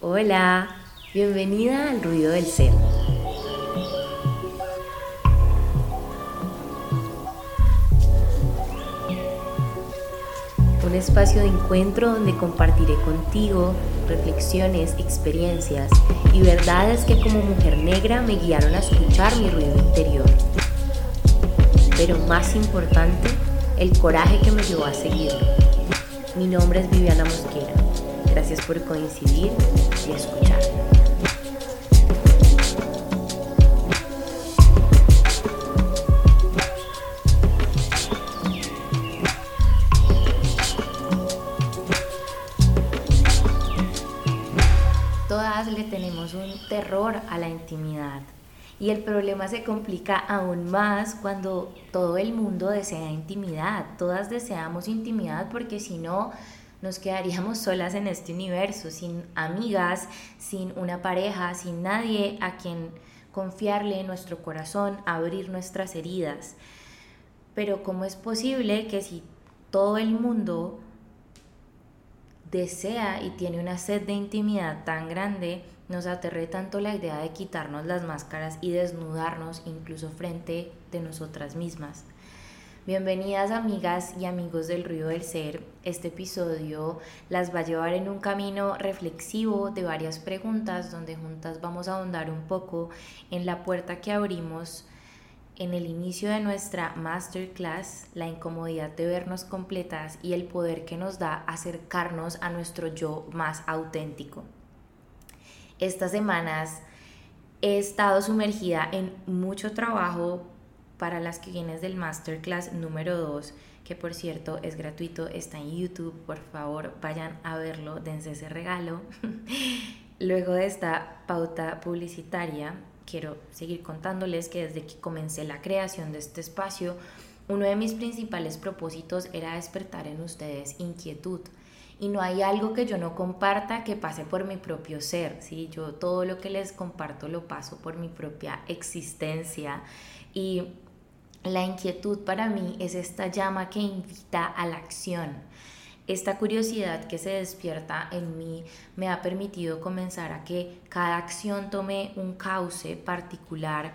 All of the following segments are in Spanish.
Hola, bienvenida al ruido del ser. Un espacio de encuentro donde compartiré contigo reflexiones, experiencias y verdades que como mujer negra me guiaron a escuchar mi ruido interior. Pero más importante, el coraje que me llevó a seguirlo. Mi nombre es Viviana Mosquera. Gracias por coincidir y escuchar. Todas le tenemos un terror a la intimidad y el problema se complica aún más cuando todo el mundo desea intimidad. Todas deseamos intimidad porque si no, nos quedaríamos solas en este universo, sin amigas, sin una pareja, sin nadie a quien confiarle nuestro corazón, abrir nuestras heridas. Pero ¿cómo es posible que si todo el mundo desea y tiene una sed de intimidad tan grande, nos aterre tanto la idea de quitarnos las máscaras y desnudarnos incluso frente de nosotras mismas? Bienvenidas amigas y amigos del ruido del ser. Este episodio las va a llevar en un camino reflexivo de varias preguntas donde juntas vamos a ahondar un poco en la puerta que abrimos en el inicio de nuestra masterclass, la incomodidad de vernos completas y el poder que nos da acercarnos a nuestro yo más auténtico. Estas semanas he estado sumergida en mucho trabajo para las que vienes del masterclass número 2, que por cierto es gratuito, está en YouTube, por favor vayan a verlo, dense ese regalo. Luego de esta pauta publicitaria, quiero seguir contándoles que desde que comencé la creación de este espacio, uno de mis principales propósitos era despertar en ustedes inquietud. Y no hay algo que yo no comparta que pase por mi propio ser, ¿sí? Yo todo lo que les comparto lo paso por mi propia existencia y la inquietud para mí es esta llama que invita a la acción. Esta curiosidad que se despierta en mí me ha permitido comenzar a que cada acción tome un cauce particular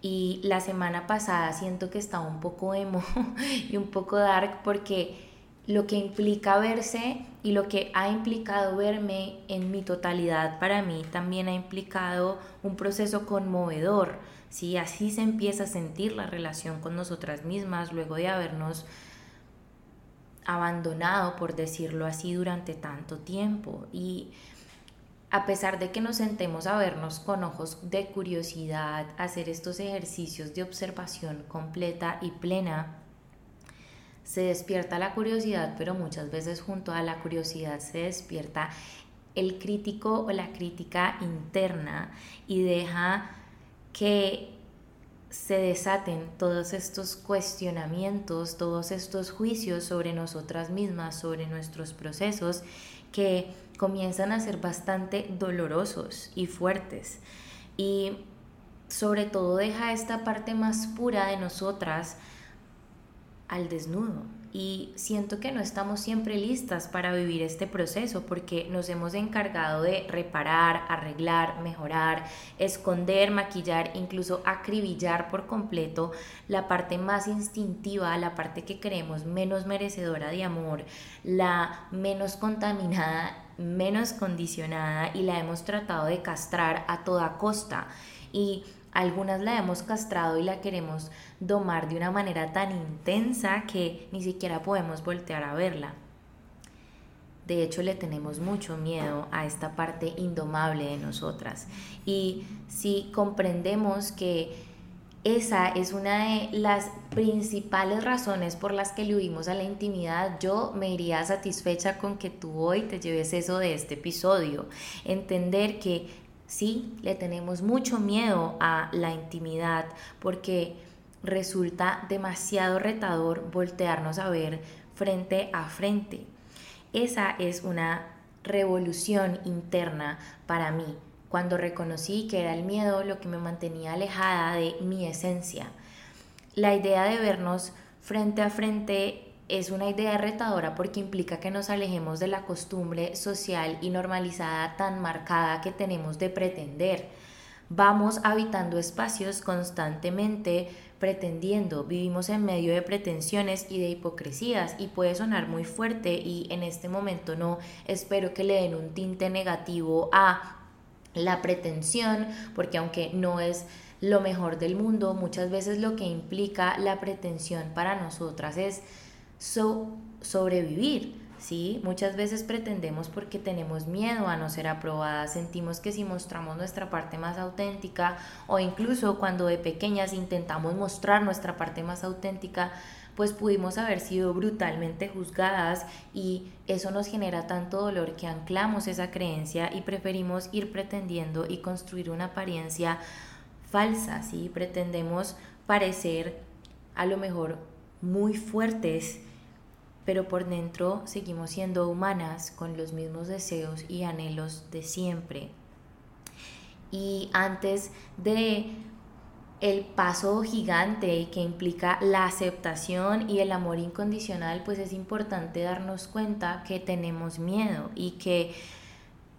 y la semana pasada siento que estaba un poco emo y un poco dark porque lo que implica verse y lo que ha implicado verme en mi totalidad para mí también ha implicado un proceso conmovedor ¿sí? Así se empieza a sentir la relación con nosotras mismas luego de habernos abandonado, por decirlo así, durante tanto tiempo. Y a pesar de que nos sentemos a vernos con ojos de curiosidad, hacer estos ejercicios de observación completa y plena, se despierta la curiosidad, pero muchas veces junto a la curiosidad se despierta el crítico o la crítica interna y deja que se desaten todos estos cuestionamientos, todos estos juicios sobre nosotras mismas, sobre nuestros procesos, que comienzan a ser bastante dolorosos y fuertes. Y sobre todo deja esta parte más pura de nosotras al desnudo, y siento que no estamos siempre listas para vivir este proceso porque nos hemos encargado de reparar, arreglar, mejorar, esconder, maquillar, incluso acribillar por completo la parte más instintiva, la parte que creemos menos merecedora de amor, la menos contaminada, menos condicionada y la hemos tratado de castrar a toda costa. Y algunas la hemos castrado y la queremos domar de una manera tan intensa que ni siquiera podemos voltear a verla. De hecho, le tenemos mucho miedo a esta parte indomable de nosotras. Y si comprendemos que esa es una de las principales razones por las que le huimos a la intimidad, yo me iría satisfecha con que tú hoy te lleves eso de este episodio. Entender que Sí, le tenemos mucho miedo a la intimidad porque resulta demasiado retador voltearnos a ver frente a frente. Esa es una revolución interna para mí, cuando reconocí que era el miedo lo que me mantenía alejada de mi esencia. La idea de vernos frente a frente es una idea retadora porque implica que nos alejemos de la costumbre social y normalizada tan marcada que tenemos de pretender. Vamos habitando espacios constantemente pretendiendo, vivimos en medio de pretensiones y de hipocresías y puede sonar muy fuerte y en este momento no espero que le den un tinte negativo a la pretensión, porque aunque no es lo mejor del mundo, muchas veces lo que implica la pretensión para nosotras es sobrevivir, ¿sí? Muchas veces pretendemos porque tenemos miedo a no ser aprobadas, sentimos que si mostramos nuestra parte más auténtica o incluso cuando de pequeñas intentamos mostrar nuestra parte más auténtica, pues pudimos haber sido brutalmente juzgadas y eso nos genera tanto dolor que anclamos esa creencia y preferimos ir pretendiendo y construir una apariencia falsa, ¿sí? Pretendemos parecer a lo mejor muy fuertes, pero por dentro seguimos siendo humanas con los mismos deseos y anhelos de siempre. Y antes de el paso gigante que implica la aceptación y el amor incondicional, pues es importante darnos cuenta que tenemos miedo y que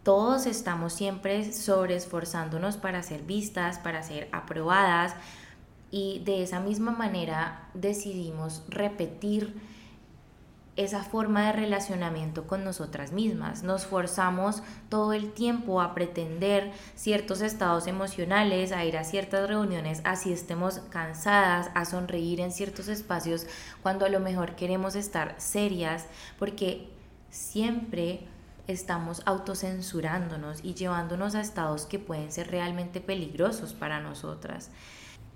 todos estamos siempre sobreesforzándonos para ser vistas, para ser aprobadas y de esa misma manera decidimos repetir esa forma de relacionamiento con nosotras mismas. Nos forzamos todo el tiempo a pretender ciertos estados emocionales, a ir a ciertas reuniones, así estemos cansadas, a sonreír en ciertos espacios, cuando a lo mejor queremos estar serias, porque siempre estamos autocensurándonos y llevándonos a estados que pueden ser realmente peligrosos para nosotras.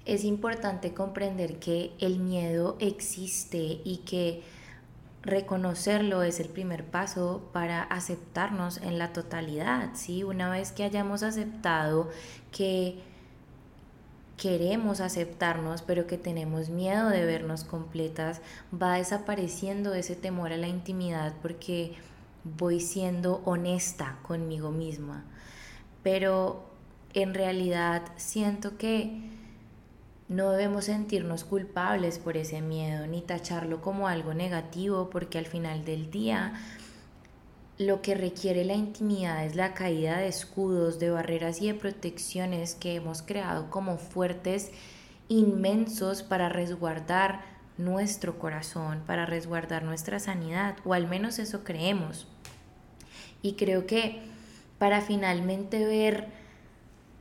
Es importante comprender que el miedo existe y que reconocerlo es el primer paso para aceptarnos en la totalidad, ¿sí? Una vez que hayamos aceptado que queremos aceptarnos, pero que tenemos miedo de vernos completas, va desapareciendo ese temor a la intimidad porque voy siendo honesta conmigo misma. Pero en realidad siento que no debemos sentirnos culpables por ese miedo ni tacharlo como algo negativo porque al final del día lo que requiere la intimidad es la caída de escudos, de barreras y de protecciones que hemos creado como fuertes inmensos para resguardar nuestro corazón, para resguardar nuestra sanidad, o al menos eso creemos. Y creo que para finalmente ver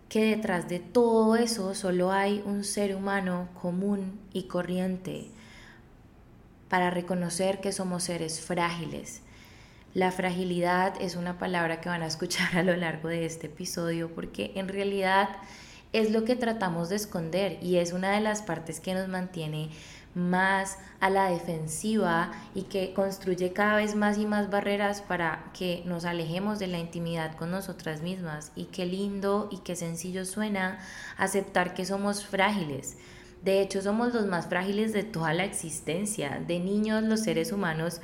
que detrás de todo eso solo hay un ser humano común y corriente para reconocer que somos seres frágiles. La fragilidad es una palabra que van a escuchar a lo largo de este episodio porque en realidad es lo que tratamos de esconder y es una de las partes que nos mantiene más a la defensiva y que construye cada vez más y más barreras para que nos alejemos de la intimidad con nosotras mismas. Y qué lindo y qué sencillo suena aceptar que somos frágiles. De hecho, somos los más frágiles de toda la existencia. De niños, los seres humanos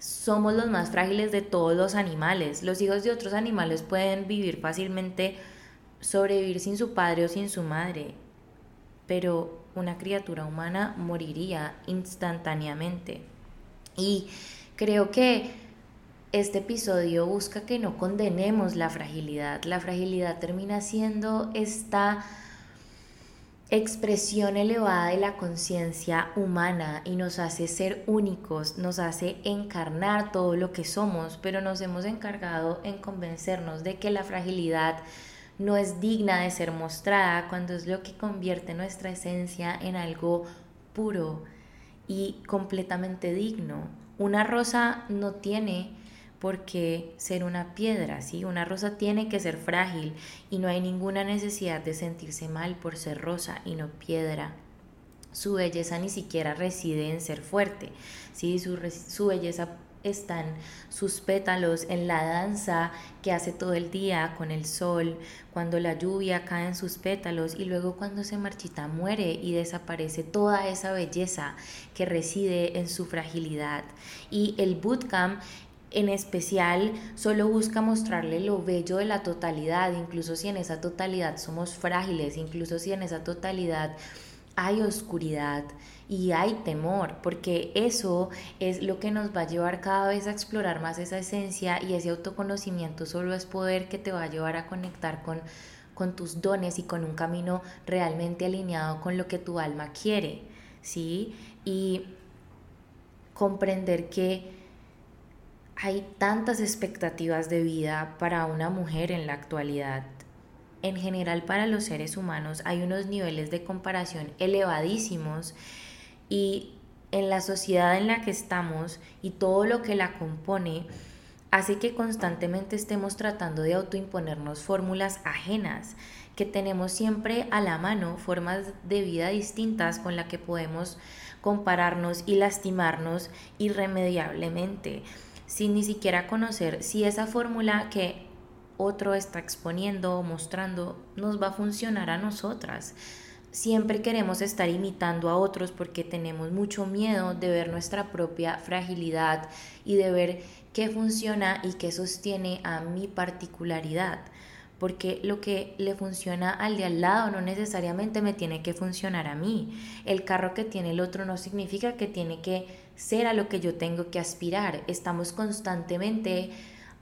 somos los más frágiles de todos los animales. Los hijos de otros animales pueden vivir fácilmente, sobrevivir sin su padre o sin su madre. Pero una criatura humana moriría instantáneamente. Y creo que este episodio busca que no condenemos la fragilidad. La fragilidad termina siendo esta expresión elevada de la conciencia humana y nos hace ser únicos, nos hace encarnar todo lo que somos, pero nos hemos encargado en convencernos de que la fragilidad no es digna de ser mostrada cuando es lo que convierte nuestra esencia en algo puro y completamente digno. Una rosa no tiene por qué ser una piedra, ¿sí? Una rosa tiene que ser frágil y no hay ninguna necesidad de sentirse mal por ser rosa y no piedra. Su belleza ni siquiera reside en ser fuerte, ¿sí? Su, su belleza están sus pétalos en la danza que hace todo el día con el sol, cuando la lluvia cae en sus pétalos y luego cuando se marchita muere y desaparece toda esa belleza que reside en su fragilidad. Y el bootcamp en especial solo busca mostrarle lo bello de la totalidad, incluso si en esa totalidad somos frágiles, incluso si en esa totalidad hay oscuridad y hay temor, porque eso es lo que nos va a llevar cada vez a explorar más esa esencia y ese autoconocimiento solo es poder que te va a llevar a conectar con, con tus dones y con un camino realmente alineado con lo que tu alma quiere, ¿sí? Y comprender que hay tantas expectativas de vida para una mujer en la actualidad. En general para los seres humanos hay unos niveles de comparación elevadísimos y en la sociedad en la que estamos y todo lo que la compone hace que constantemente estemos tratando de autoimponernos fórmulas ajenas, que tenemos siempre a la mano formas de vida distintas con las que podemos compararnos y lastimarnos irremediablemente, sin ni siquiera conocer si esa fórmula que otro está exponiendo o mostrando nos va a funcionar a nosotras siempre queremos estar imitando a otros porque tenemos mucho miedo de ver nuestra propia fragilidad y de ver qué funciona y qué sostiene a mi particularidad. Porque lo que le funciona al de al lado no necesariamente me tiene que funcionar a mí. El carro que tiene el otro no significa que tiene que ser a lo que yo tengo que aspirar. Estamos constantemente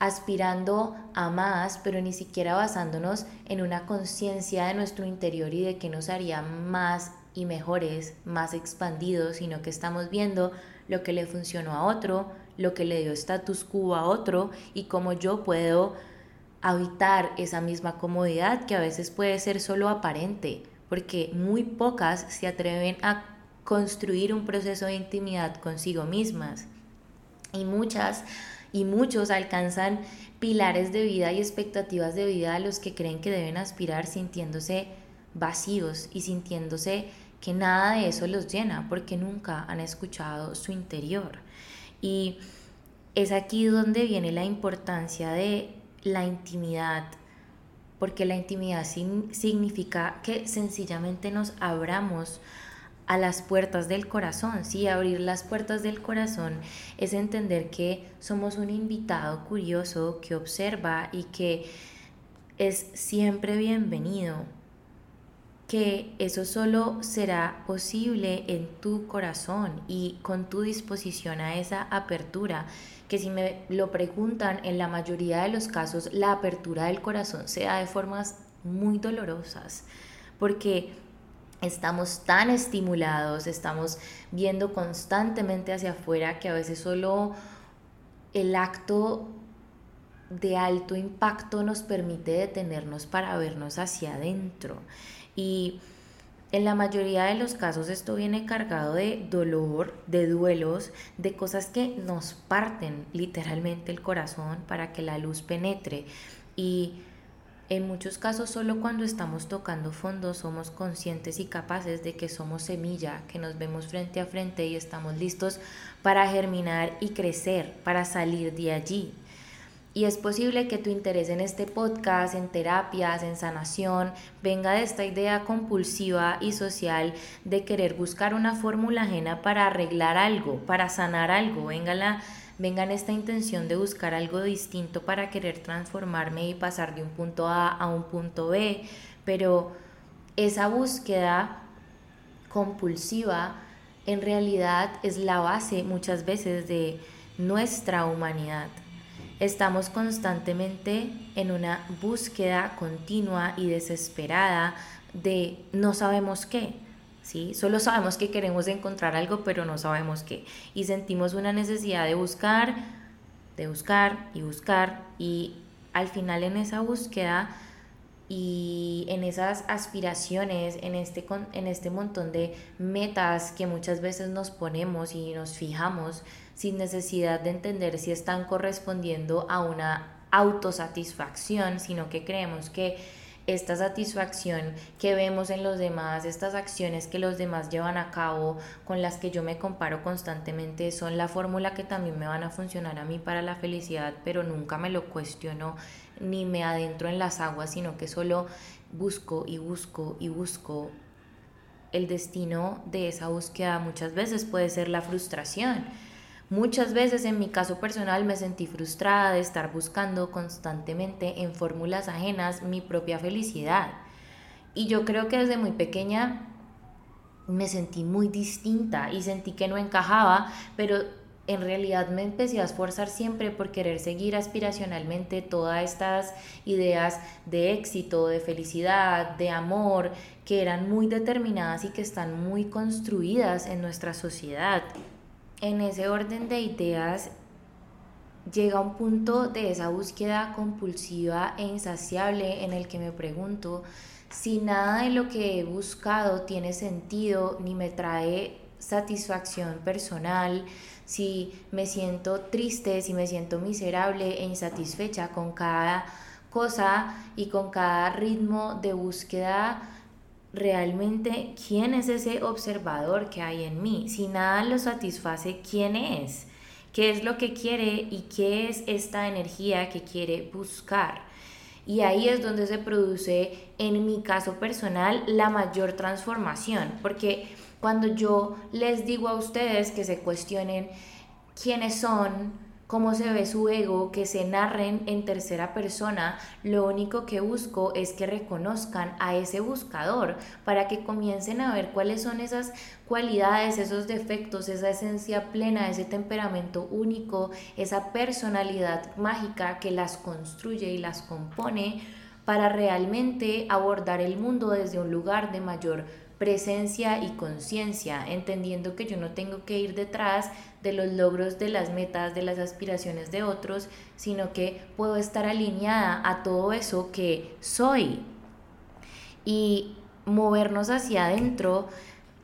aspirando a más, pero ni siquiera basándonos en una conciencia de nuestro interior y de que nos haría más y mejores, más expandidos, sino que estamos viendo lo que le funcionó a otro, lo que le dio status quo a otro y cómo yo puedo habitar esa misma comodidad que a veces puede ser solo aparente, porque muy pocas se atreven a construir un proceso de intimidad consigo mismas y muchas y muchos alcanzan pilares de vida y expectativas de vida a los que creen que deben aspirar sintiéndose vacíos y sintiéndose que nada de eso los llena porque nunca han escuchado su interior. Y es aquí donde viene la importancia de la intimidad, porque la intimidad significa que sencillamente nos abramos a las puertas del corazón. Sí, abrir las puertas del corazón es entender que somos un invitado curioso que observa y que es siempre bienvenido. Que eso solo será posible en tu corazón y con tu disposición a esa apertura. Que si me lo preguntan, en la mayoría de los casos la apertura del corazón se da de formas muy dolorosas. Porque estamos tan estimulados, estamos viendo constantemente hacia afuera que a veces solo el acto de alto impacto nos permite detenernos para vernos hacia adentro. Y en la mayoría de los casos esto viene cargado de dolor, de duelos, de cosas que nos parten literalmente el corazón para que la luz penetre. Y en muchos casos solo cuando estamos tocando fondo somos conscientes y capaces de que somos semilla, que nos vemos frente a frente y estamos listos para germinar y crecer, para salir de allí. Y es posible que tu interés en este podcast, en terapias, en sanación, venga de esta idea compulsiva y social de querer buscar una fórmula ajena para arreglar algo, para sanar algo. Venga la venga en esta intención de buscar algo distinto para querer transformarme y pasar de un punto A a un punto B, pero esa búsqueda compulsiva en realidad es la base muchas veces de nuestra humanidad. Estamos constantemente en una búsqueda continua y desesperada de no sabemos qué. Solo sabemos que queremos encontrar algo, pero no sabemos qué. Y sentimos una necesidad de buscar, de buscar y buscar. Y al final en esa búsqueda y en esas aspiraciones, en este, en este montón de metas que muchas veces nos ponemos y nos fijamos sin necesidad de entender si están correspondiendo a una autosatisfacción, sino que creemos que esta satisfacción que vemos en los demás, estas acciones que los demás llevan a cabo, con las que yo me comparo constantemente, son la fórmula que también me van a funcionar a mí para la felicidad, pero nunca me lo cuestiono ni me adentro en las aguas, sino que solo busco y busco y busco. El destino de esa búsqueda muchas veces puede ser la frustración Muchas veces en mi caso personal me sentí frustrada de estar buscando constantemente en fórmulas ajenas mi propia felicidad. Y yo creo que desde muy pequeña me sentí muy distinta y sentí que no encajaba, pero en realidad me empecé a esforzar siempre por querer seguir aspiracionalmente todas estas ideas de éxito, de felicidad, de amor, que eran muy determinadas y que están muy construidas en nuestra sociedad. En ese orden de ideas llega un punto de esa búsqueda compulsiva e insaciable en el que me pregunto si nada de lo que he buscado tiene sentido ni me trae satisfacción personal, si me siento triste, si me siento miserable e insatisfecha con cada cosa y con cada ritmo de búsqueda, realmente quién es ese observador que hay en mí. Si nada lo satisface, ¿quién es? ¿Qué es lo que quiere y qué es esta energía que quiere buscar? Y ahí es donde se produce, en mi caso personal, la mayor transformación, porque cuando yo les digo a ustedes que se cuestionen quiénes son, cómo se ve su ego, que se narren en tercera persona, lo único que busco es que reconozcan a ese buscador para que comiencen a ver cuáles son esas cualidades, esos defectos, esa esencia plena, ese temperamento único, esa personalidad mágica que las construye y las compone para realmente abordar el mundo desde un lugar de mayor presencia y conciencia, entendiendo que yo no tengo que ir detrás de los logros, de las metas, de las aspiraciones de otros, sino que puedo estar alineada a todo eso que soy. Y movernos hacia adentro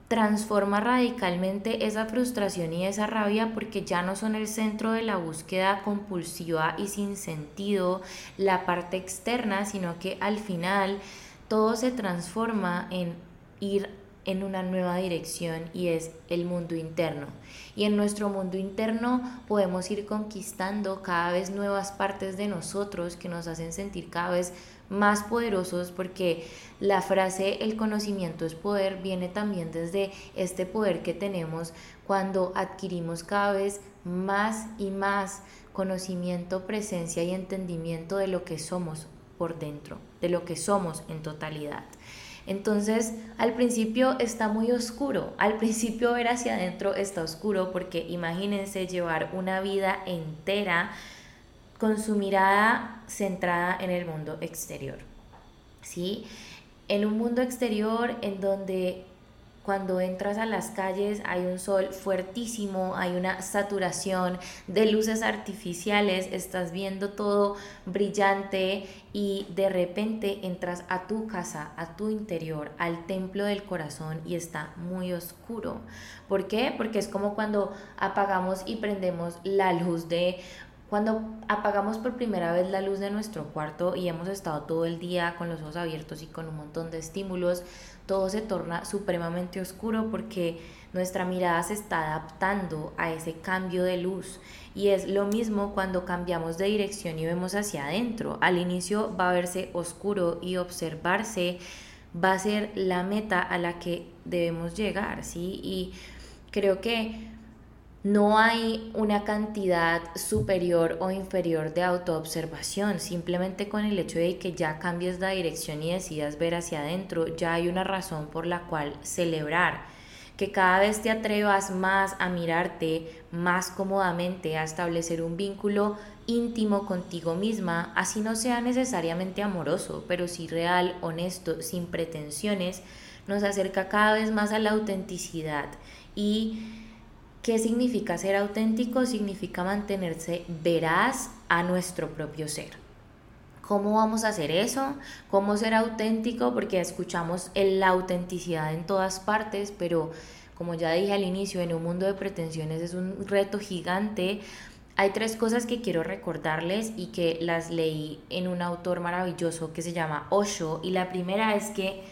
transforma radicalmente esa frustración y esa rabia porque ya no son el centro de la búsqueda compulsiva y sin sentido, la parte externa, sino que al final todo se transforma en ir en una nueva dirección y es el mundo interno. Y en nuestro mundo interno podemos ir conquistando cada vez nuevas partes de nosotros que nos hacen sentir cada vez más poderosos porque la frase el conocimiento es poder viene también desde este poder que tenemos cuando adquirimos cada vez más y más conocimiento, presencia y entendimiento de lo que somos por dentro, de lo que somos en totalidad. Entonces, al principio está muy oscuro, al principio ver hacia adentro está oscuro porque imagínense llevar una vida entera con su mirada centrada en el mundo exterior. ¿Sí? En un mundo exterior en donde cuando entras a las calles hay un sol fuertísimo, hay una saturación de luces artificiales, estás viendo todo brillante y de repente entras a tu casa, a tu interior, al templo del corazón y está muy oscuro. ¿Por qué? Porque es como cuando apagamos y prendemos la luz de cuando apagamos por primera vez la luz de nuestro cuarto y hemos estado todo el día con los ojos abiertos y con un montón de estímulos, todo se torna supremamente oscuro porque nuestra mirada se está adaptando a ese cambio de luz. Y es lo mismo cuando cambiamos de dirección y vemos hacia adentro. Al inicio va a verse oscuro y observarse va a ser la meta a la que debemos llegar, ¿sí? Y creo que no hay una cantidad superior o inferior de autoobservación, simplemente con el hecho de que ya cambies la dirección y decidas ver hacia adentro, ya hay una razón por la cual celebrar, que cada vez te atrevas más a mirarte más cómodamente, a establecer un vínculo íntimo contigo misma, así no sea necesariamente amoroso, pero sí real, honesto, sin pretensiones, nos acerca cada vez más a la autenticidad y ¿Qué significa ser auténtico? Significa mantenerse veraz a nuestro propio ser. ¿Cómo vamos a hacer eso? ¿Cómo ser auténtico? Porque escuchamos la autenticidad en todas partes, pero como ya dije al inicio, en un mundo de pretensiones es un reto gigante. Hay tres cosas que quiero recordarles y que las leí en un autor maravilloso que se llama Osho. Y la primera es que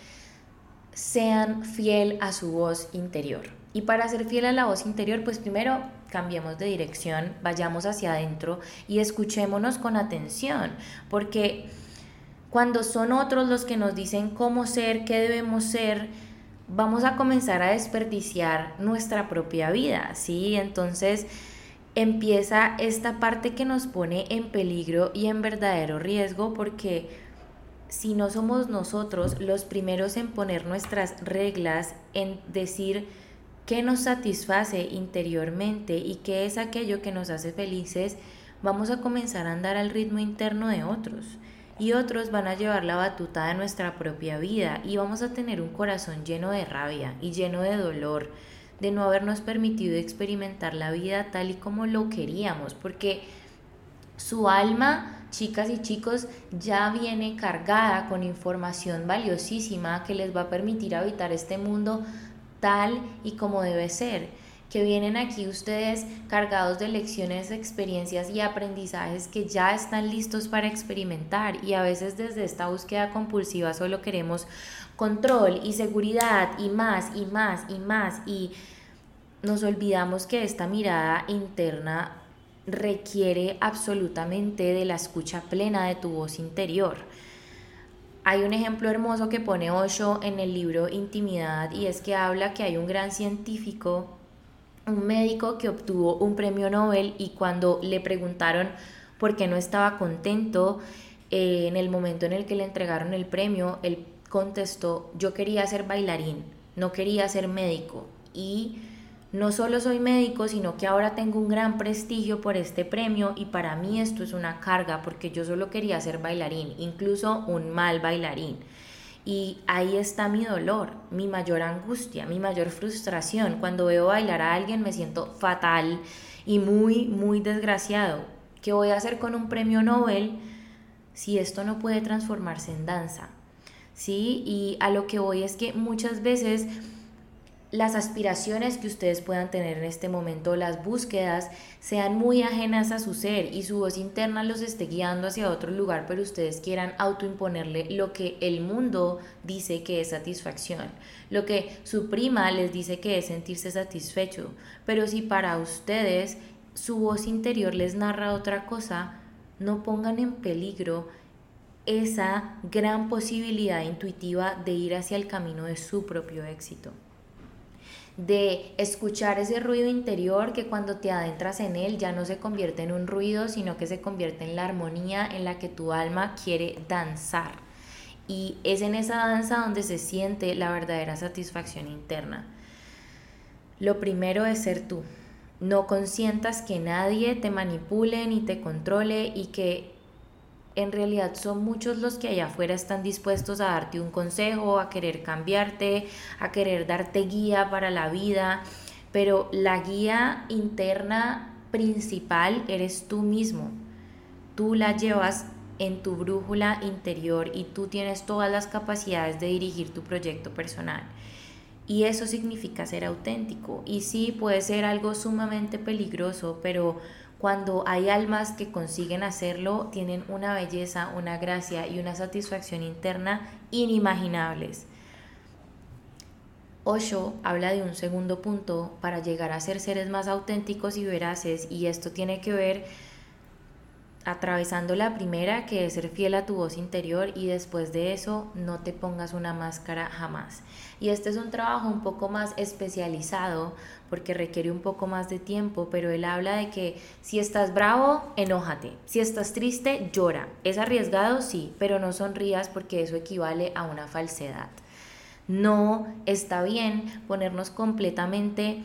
sean fiel a su voz interior. Y para ser fiel a la voz interior, pues primero cambiemos de dirección, vayamos hacia adentro y escuchémonos con atención, porque cuando son otros los que nos dicen cómo ser, qué debemos ser, vamos a comenzar a desperdiciar nuestra propia vida, ¿sí? Entonces empieza esta parte que nos pone en peligro y en verdadero riesgo porque si no somos nosotros los primeros en poner nuestras reglas, en decir qué nos satisface interiormente y qué es aquello que nos hace felices, vamos a comenzar a andar al ritmo interno de otros. Y otros van a llevar la batuta de nuestra propia vida y vamos a tener un corazón lleno de rabia y lleno de dolor de no habernos permitido experimentar la vida tal y como lo queríamos, porque su alma, chicas y chicos, ya viene cargada con información valiosísima que les va a permitir habitar este mundo tal y como debe ser. Que vienen aquí ustedes cargados de lecciones, experiencias y aprendizajes que ya están listos para experimentar y a veces desde esta búsqueda compulsiva solo queremos control y seguridad y más y más y más y nos olvidamos que esta mirada interna requiere absolutamente de la escucha plena de tu voz interior. Hay un ejemplo hermoso que pone Osho en el libro Intimidad y es que habla que hay un gran científico, un médico que obtuvo un premio Nobel y cuando le preguntaron por qué no estaba contento eh, en el momento en el que le entregaron el premio, él contestó, yo quería ser bailarín, no quería ser médico y no solo soy médico, sino que ahora tengo un gran prestigio por este premio y para mí esto es una carga porque yo solo quería ser bailarín, incluso un mal bailarín. Y ahí está mi dolor, mi mayor angustia, mi mayor frustración. Cuando veo bailar a alguien me siento fatal y muy, muy desgraciado. ¿Qué voy a hacer con un premio Nobel si esto no puede transformarse en danza? ¿Sí? Y a lo que voy es que muchas veces las aspiraciones que ustedes puedan tener en este momento, las búsquedas, sean muy ajenas a su ser y su voz interna los esté guiando hacia otro lugar, pero ustedes quieran autoimponerle lo que el mundo dice que es satisfacción, lo que su prima les dice que es sentirse satisfecho. Pero si para ustedes su voz interior les narra otra cosa, no pongan en peligro esa gran posibilidad intuitiva de ir hacia el camino de su propio éxito de escuchar ese ruido interior que cuando te adentras en él ya no se convierte en un ruido, sino que se convierte en la armonía en la que tu alma quiere danzar. Y es en esa danza donde se siente la verdadera satisfacción interna. Lo primero es ser tú. No consientas que nadie te manipule ni te controle y que en realidad son muchos los que allá afuera están dispuestos a darte un consejo, a querer cambiarte, a querer darte guía para la vida, pero la guía interna principal eres tú mismo. Tú la llevas en tu brújula interior y tú tienes todas las capacidades de dirigir tu proyecto personal. Y eso significa ser auténtico. Y sí, puede ser algo sumamente peligroso, pero cuando hay almas que consiguen hacerlo, tienen una belleza, una gracia y una satisfacción interna inimaginables. Osho habla de un segundo punto para llegar a ser seres más auténticos y veraces y esto tiene que ver atravesando la primera, que es ser fiel a tu voz interior y después de eso no te pongas una máscara jamás. Y este es un trabajo un poco más especializado porque requiere un poco más de tiempo, pero él habla de que si estás bravo, enójate, si estás triste, llora. Es arriesgado, sí, pero no sonrías porque eso equivale a una falsedad. No está bien ponernos completamente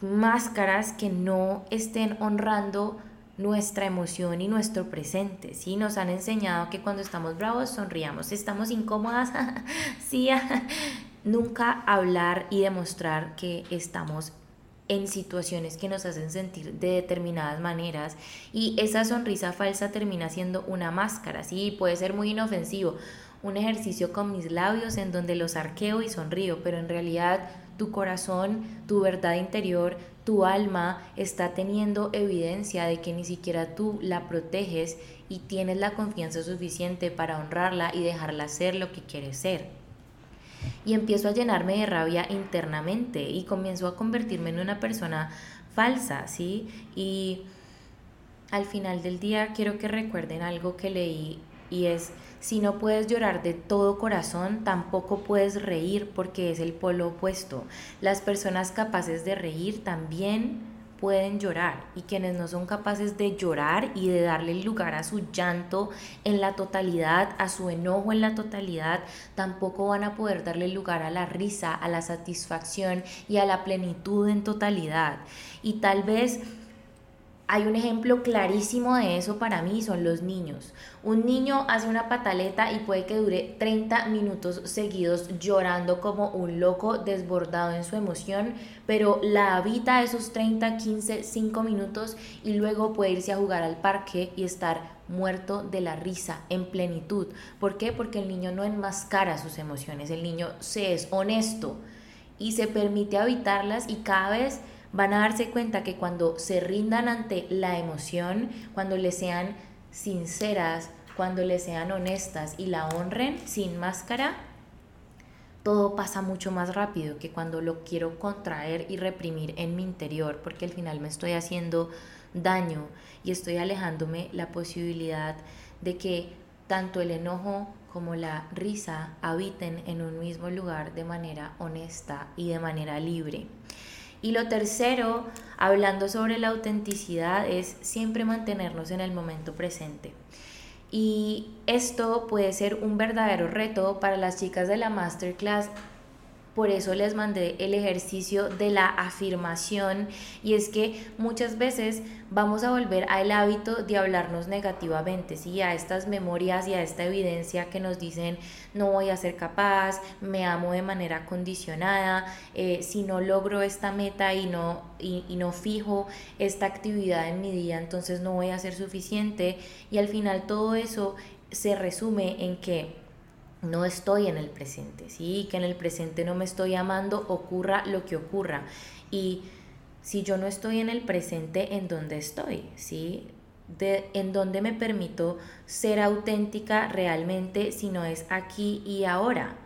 máscaras que no estén honrando nuestra emoción y nuestro presente, ¿sí? Nos han enseñado que cuando estamos bravos sonriamos, estamos incómodas, sí, nunca hablar y demostrar que estamos en situaciones que nos hacen sentir de determinadas maneras. Y esa sonrisa falsa termina siendo una máscara, sí, puede ser muy inofensivo, un ejercicio con mis labios en donde los arqueo y sonrío, pero en realidad tu corazón, tu verdad interior, tu alma está teniendo evidencia de que ni siquiera tú la proteges y tienes la confianza suficiente para honrarla y dejarla ser lo que quiere ser. Y empiezo a llenarme de rabia internamente y comienzo a convertirme en una persona falsa, ¿sí? Y al final del día quiero que recuerden algo que leí y es si no puedes llorar de todo corazón, tampoco puedes reír porque es el polo opuesto. Las personas capaces de reír también pueden llorar y quienes no son capaces de llorar y de darle lugar a su llanto en la totalidad, a su enojo en la totalidad, tampoco van a poder darle lugar a la risa, a la satisfacción y a la plenitud en totalidad. Y tal vez hay un ejemplo clarísimo de eso para mí, son los niños. Un niño hace una pataleta y puede que dure 30 minutos seguidos llorando como un loco desbordado en su emoción, pero la habita esos 30, 15, 5 minutos y luego puede irse a jugar al parque y estar muerto de la risa en plenitud. ¿Por qué? Porque el niño no enmascara sus emociones, el niño se es honesto y se permite habitarlas y cada vez van a darse cuenta que cuando se rindan ante la emoción, cuando le sean sinceras, cuando le sean honestas y la honren sin máscara, todo pasa mucho más rápido que cuando lo quiero contraer y reprimir en mi interior, porque al final me estoy haciendo daño y estoy alejándome la posibilidad de que tanto el enojo como la risa habiten en un mismo lugar de manera honesta y de manera libre. Y lo tercero, hablando sobre la autenticidad, es siempre mantenernos en el momento presente. Y esto puede ser un verdadero reto para las chicas de la masterclass por eso les mandé el ejercicio de la afirmación y es que muchas veces vamos a volver al hábito de hablarnos negativamente, ¿sí? a estas memorias y a esta evidencia que nos dicen no voy a ser capaz, me amo de manera condicionada, eh, si no logro esta meta y no, y, y no fijo esta actividad en mi día, entonces no voy a ser suficiente y al final todo eso se resume en que no estoy en el presente, ¿sí? Que en el presente no me estoy amando, ocurra lo que ocurra. Y si yo no estoy en el presente, ¿en dónde estoy? ¿Sí? De, en dónde me permito ser auténtica realmente si no es aquí y ahora.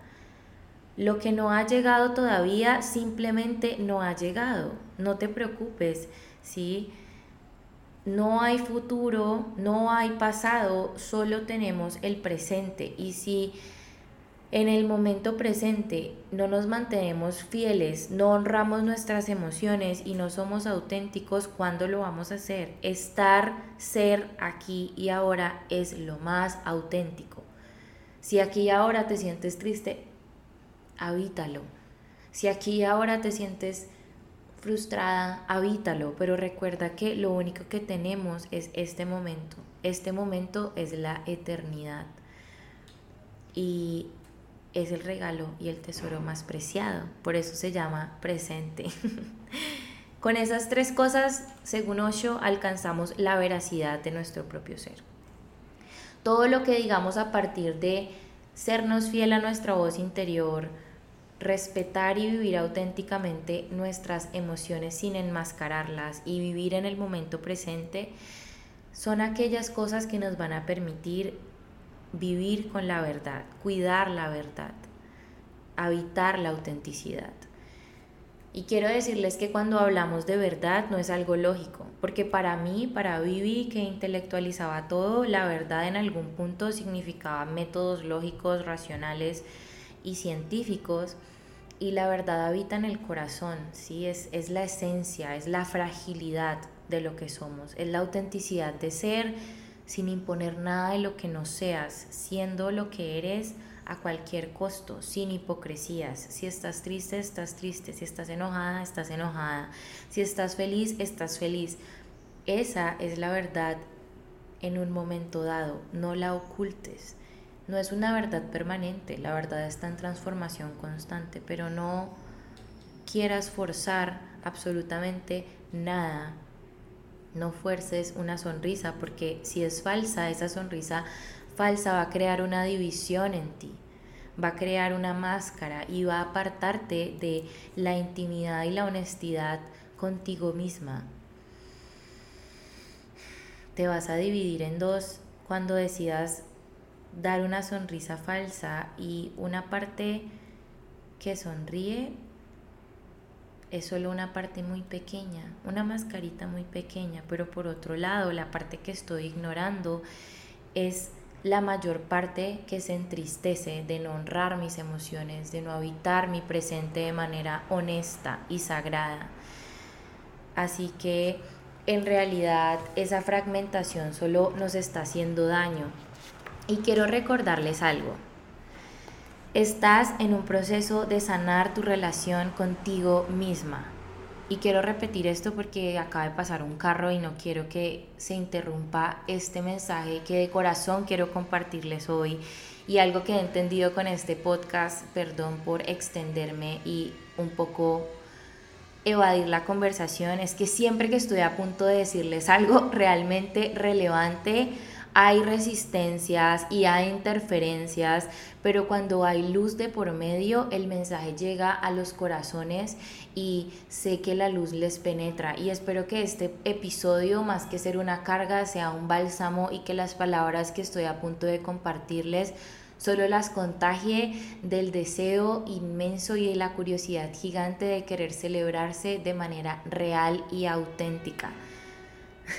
Lo que no ha llegado todavía simplemente no ha llegado. No te preocupes, ¿sí? No hay futuro, no hay pasado, solo tenemos el presente. Y si en el momento presente no nos mantenemos fieles, no honramos nuestras emociones y no somos auténticos, ¿cuándo lo vamos a hacer? Estar, ser aquí y ahora es lo más auténtico. Si aquí y ahora te sientes triste, habítalo. Si aquí y ahora te sientes frustrada, habítalo, pero recuerda que lo único que tenemos es este momento. Este momento es la eternidad. Y es el regalo y el tesoro más preciado, por eso se llama presente. Con esas tres cosas, según Osho, alcanzamos la veracidad de nuestro propio ser. Todo lo que digamos a partir de sernos fiel a nuestra voz interior, respetar y vivir auténticamente nuestras emociones sin enmascararlas y vivir en el momento presente, son aquellas cosas que nos van a permitir vivir con la verdad, cuidar la verdad, habitar la autenticidad. Y quiero decirles que cuando hablamos de verdad no es algo lógico, porque para mí, para Vivi, que intelectualizaba todo, la verdad en algún punto significaba métodos lógicos, racionales y científicos, y la verdad habita en el corazón, ¿sí? es, es la esencia, es la fragilidad de lo que somos, es la autenticidad de ser, sin imponer nada de lo que no seas, siendo lo que eres a cualquier costo, sin hipocresías. Si estás triste, estás triste. Si estás enojada, estás enojada. Si estás feliz, estás feliz. Esa es la verdad en un momento dado. No la ocultes. No es una verdad permanente. La verdad está en transformación constante. Pero no quieras forzar absolutamente nada no fuerces una sonrisa porque si es falsa, esa sonrisa falsa va a crear una división en ti, va a crear una máscara y va a apartarte de la intimidad y la honestidad contigo misma. Te vas a dividir en dos cuando decidas dar una sonrisa falsa y una parte que sonríe es solo una parte muy pequeña, una mascarita muy pequeña, pero por otro lado la parte que estoy ignorando es la mayor parte que se entristece de no honrar mis emociones, de no habitar mi presente de manera honesta y sagrada. Así que en realidad esa fragmentación solo nos está haciendo daño. Y quiero recordarles algo. Estás en un proceso de sanar tu relación contigo misma. Y quiero repetir esto porque acaba de pasar un carro y no quiero que se interrumpa este mensaje que de corazón quiero compartirles hoy. Y algo que he entendido con este podcast, perdón por extenderme y un poco evadir la conversación, es que siempre que estoy a punto de decirles algo realmente relevante, hay resistencias y hay interferencias, pero cuando hay luz de por medio, el mensaje llega a los corazones y sé que la luz les penetra. Y espero que este episodio, más que ser una carga, sea un bálsamo y que las palabras que estoy a punto de compartirles solo las contagie del deseo inmenso y de la curiosidad gigante de querer celebrarse de manera real y auténtica.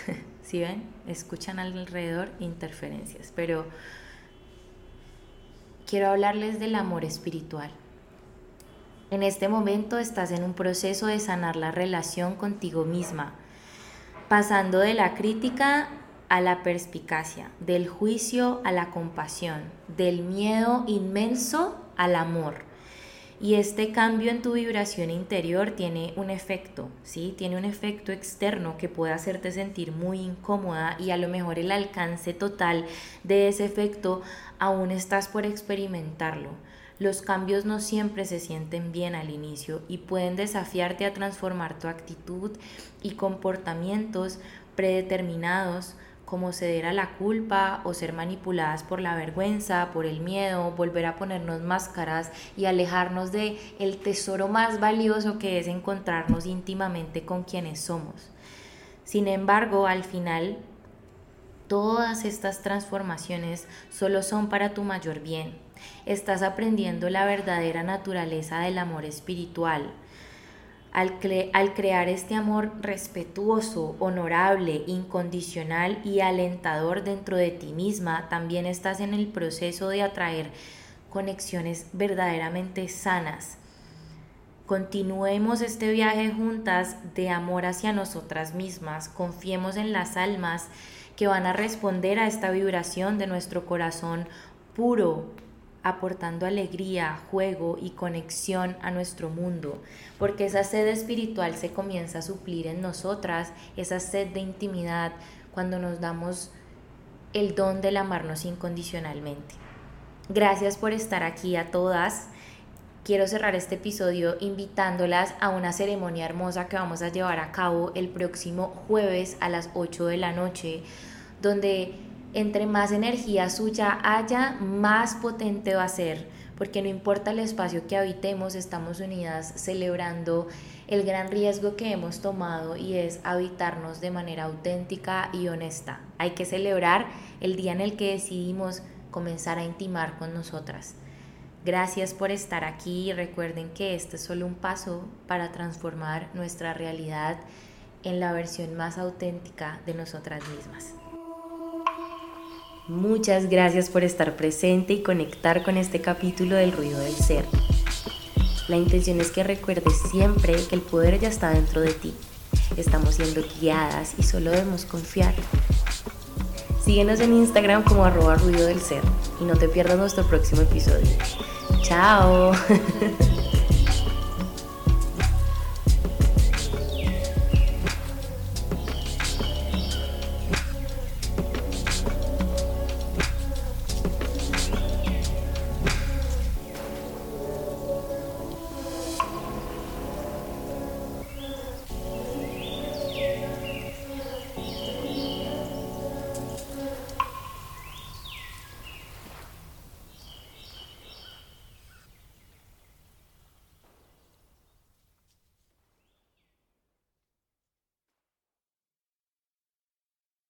si ven? Escuchan alrededor interferencias, pero quiero hablarles del amor espiritual. En este momento estás en un proceso de sanar la relación contigo misma, pasando de la crítica a la perspicacia, del juicio a la compasión, del miedo inmenso al amor. Y este cambio en tu vibración interior tiene un efecto, ¿sí? Tiene un efecto externo que puede hacerte sentir muy incómoda y a lo mejor el alcance total de ese efecto aún estás por experimentarlo. Los cambios no siempre se sienten bien al inicio y pueden desafiarte a transformar tu actitud y comportamientos predeterminados como ceder a la culpa o ser manipuladas por la vergüenza, por el miedo, volver a ponernos máscaras y alejarnos de el tesoro más valioso que es encontrarnos íntimamente con quienes somos. Sin embargo, al final todas estas transformaciones solo son para tu mayor bien. Estás aprendiendo la verdadera naturaleza del amor espiritual, al, crear este amor respetuoso, honorable, incondicional y alentador dentro de ti misma, también estás en el proceso de atraer conexiones verdaderamente sanas. Continuemos este viaje juntas de amor hacia nosotras mismas, confiemos en las almas que van a responder a esta vibración de nuestro corazón puro, aportando alegría, juego y conexión a nuestro mundo, porque esa sed espiritual se comienza a suplir en nosotras, esa sed de intimidad, cuando nos damos el don del amarnos incondicionalmente. Gracias por estar aquí a todas. Quiero cerrar este episodio invitándolas a una ceremonia hermosa que vamos a llevar a cabo el próximo jueves a las 8 de la noche, donde entre más energía suya haya, más potente va a ser, porque no importa el espacio que habitemos, estamos unidas celebrando el gran riesgo que hemos tomado y es habitarnos de manera auténtica y honesta. Hay que celebrar el día en el que decidimos comenzar a intimar con nosotras. Gracias por estar aquí y recuerden que este es solo un paso para transformar nuestra realidad en la versión más auténtica de nosotras mismas. Muchas gracias por estar presente y conectar con este capítulo del ruido del ser. La intención es que recuerdes siempre que el poder ya está dentro de ti. Estamos siendo guiadas y solo debemos confiar. Síguenos en Instagram como arroba ruido del ser y no te pierdas nuestro próximo episodio. Chao.